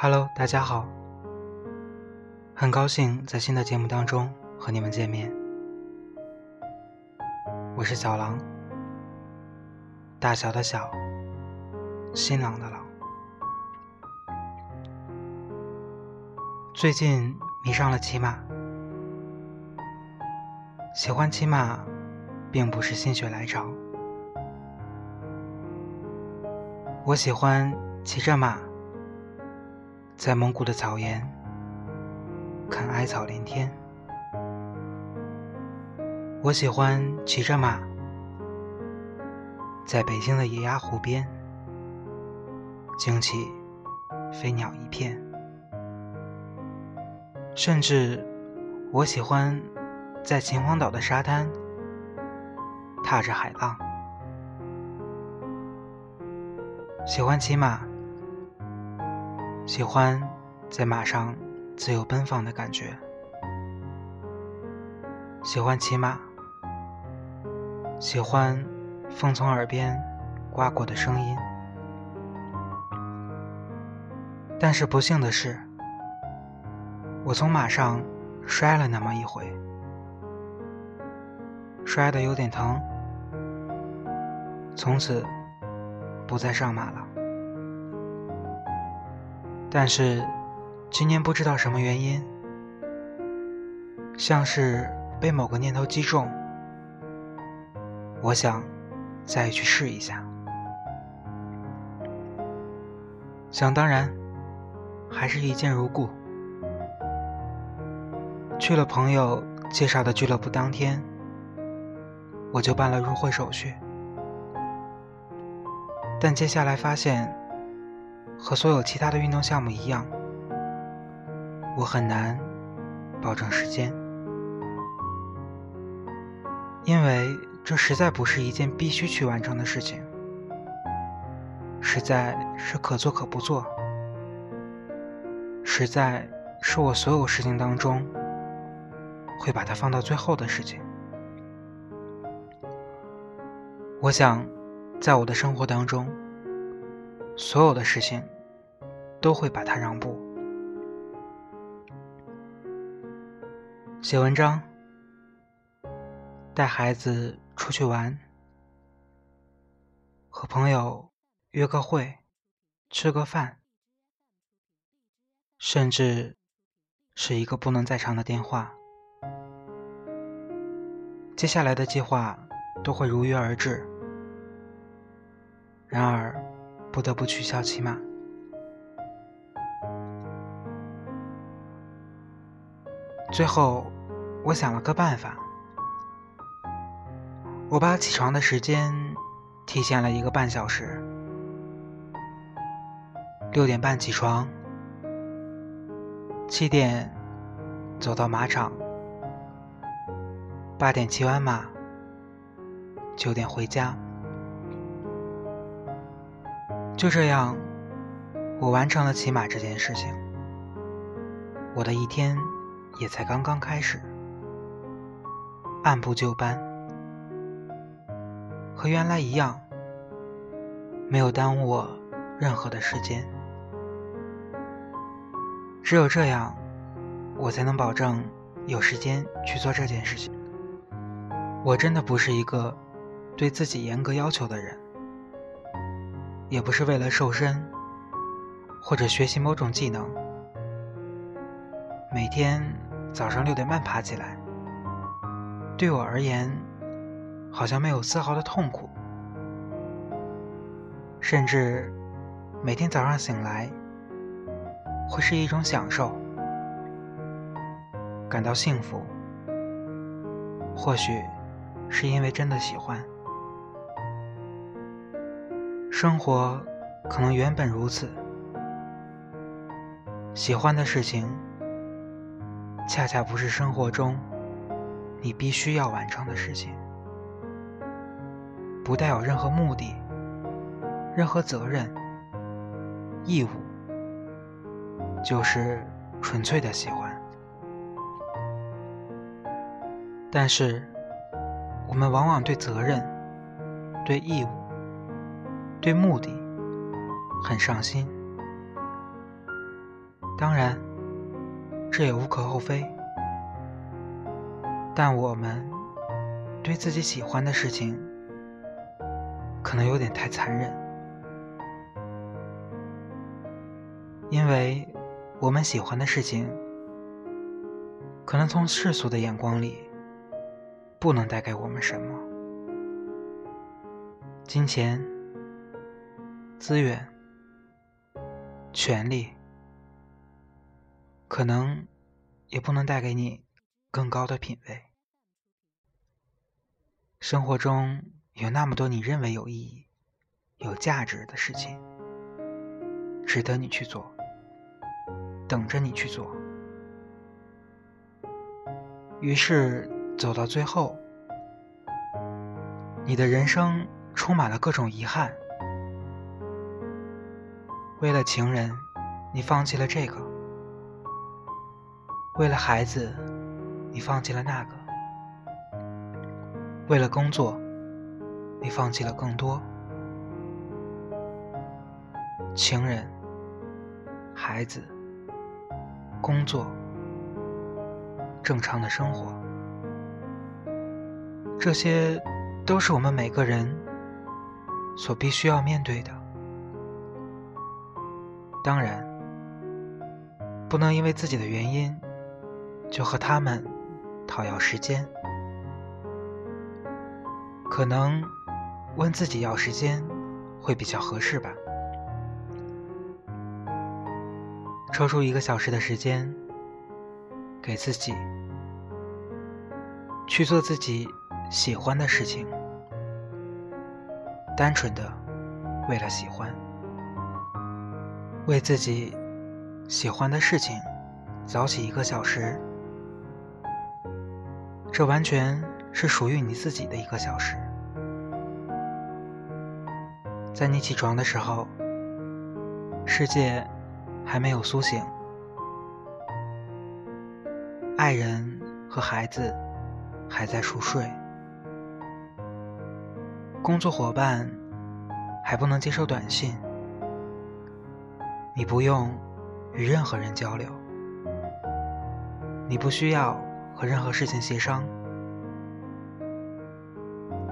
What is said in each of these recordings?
Hello，大家好，很高兴在新的节目当中和你们见面。我是小狼，大小的小，新郎的郎。最近迷上了骑马，喜欢骑马，并不是心血来潮。我喜欢骑着马，在蒙古的草原看艾草连天。我喜欢骑着马，在北京的野鸭湖边惊起飞鸟一片。甚至，我喜欢在秦皇岛的沙滩踏着海浪。喜欢骑马，喜欢在马上自由奔放的感觉。喜欢骑马，喜欢风从耳边刮过的声音。但是不幸的是，我从马上摔了那么一回，摔得有点疼，从此。不再上马了，但是今年不知道什么原因，像是被某个念头击中，我想再去试一下。想当然，还是一见如故。去了朋友介绍的俱乐部当天，我就办了入会手续。但接下来发现，和所有其他的运动项目一样，我很难保证时间，因为这实在不是一件必须去完成的事情，实在是可做可不做，实在是我所有事情当中会把它放到最后的事情。我想。在我的生活当中，所有的事情都会把它让步。写文章，带孩子出去玩，和朋友约个会，吃个饭，甚至是一个不能再长的电话。接下来的计划都会如约而至。然而，不得不取消骑马。最后，我想了个办法，我把起床的时间提前了一个半小时，六点半起床，七点走到马场，八点骑完马，九点回家。就这样，我完成了骑马这件事情。我的一天也才刚刚开始，按部就班，和原来一样，没有耽误我任何的时间。只有这样，我才能保证有时间去做这件事情。我真的不是一个对自己严格要求的人。也不是为了瘦身，或者学习某种技能。每天早上六点半爬起来，对我而言，好像没有丝毫的痛苦。甚至每天早上醒来，会是一种享受，感到幸福。或许是因为真的喜欢。生活可能原本如此，喜欢的事情，恰恰不是生活中你必须要完成的事情，不带有任何目的、任何责任、义务，就是纯粹的喜欢。但是，我们往往对责任、对义务。对目的很上心，当然，这也无可厚非。但我们对自己喜欢的事情，可能有点太残忍，因为我们喜欢的事情，可能从世俗的眼光里，不能带给我们什么，金钱、资源、权利。可能也不能带给你更高的品味。生活中有那么多你认为有意义、有价值的事情，值得你去做，等着你去做。于是走到最后，你的人生充满了各种遗憾。为了情人，你放弃了这个。为了孩子，你放弃了那个；为了工作，你放弃了更多。情人、孩子、工作、正常的生活，这些都是我们每个人所必须要面对的。当然，不能因为自己的原因。就和他们讨要时间，可能问自己要时间会比较合适吧。抽出一个小时的时间，给自己去做自己喜欢的事情，单纯的为了喜欢，为自己喜欢的事情早起一个小时。这完全是属于你自己的一个小时。在你起床的时候，世界还没有苏醒，爱人和孩子还在熟睡，工作伙伴还不能接收短信，你不用与任何人交流，你不需要。和任何事情协商，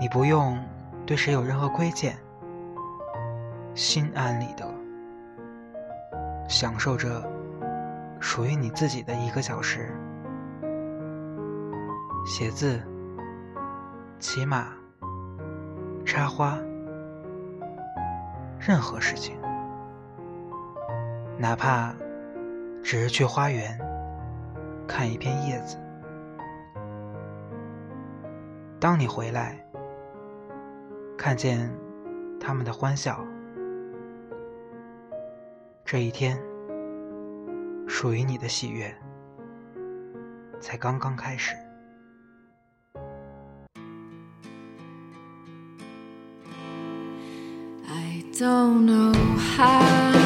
你不用对谁有任何亏欠，心安理得，享受着属于你自己的一个小时，写字、骑马、插花，任何事情，哪怕只是去花园看一片叶子。当你回来，看见他们的欢笑，这一天属于你的喜悦才刚刚开始。don't know how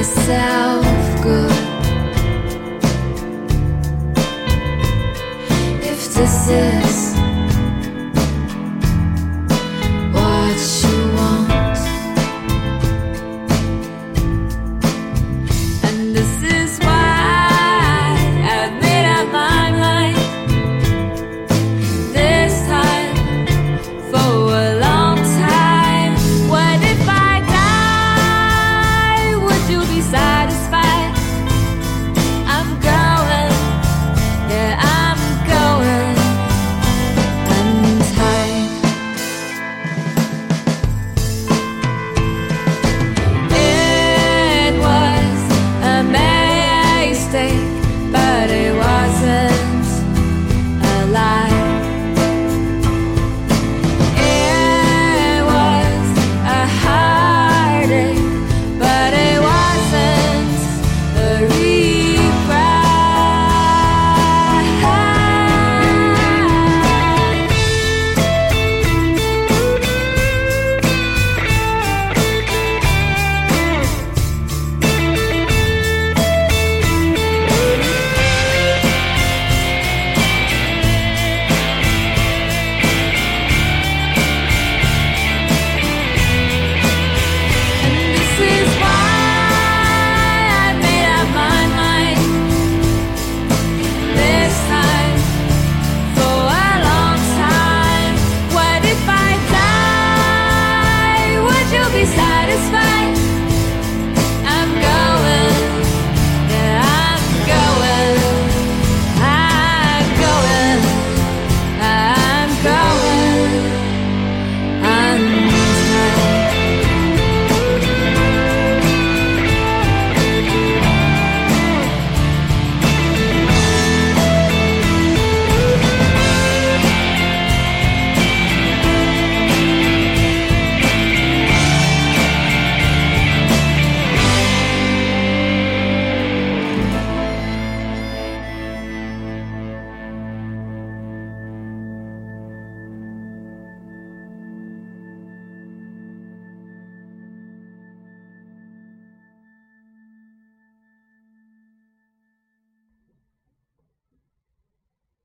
myself good. If this is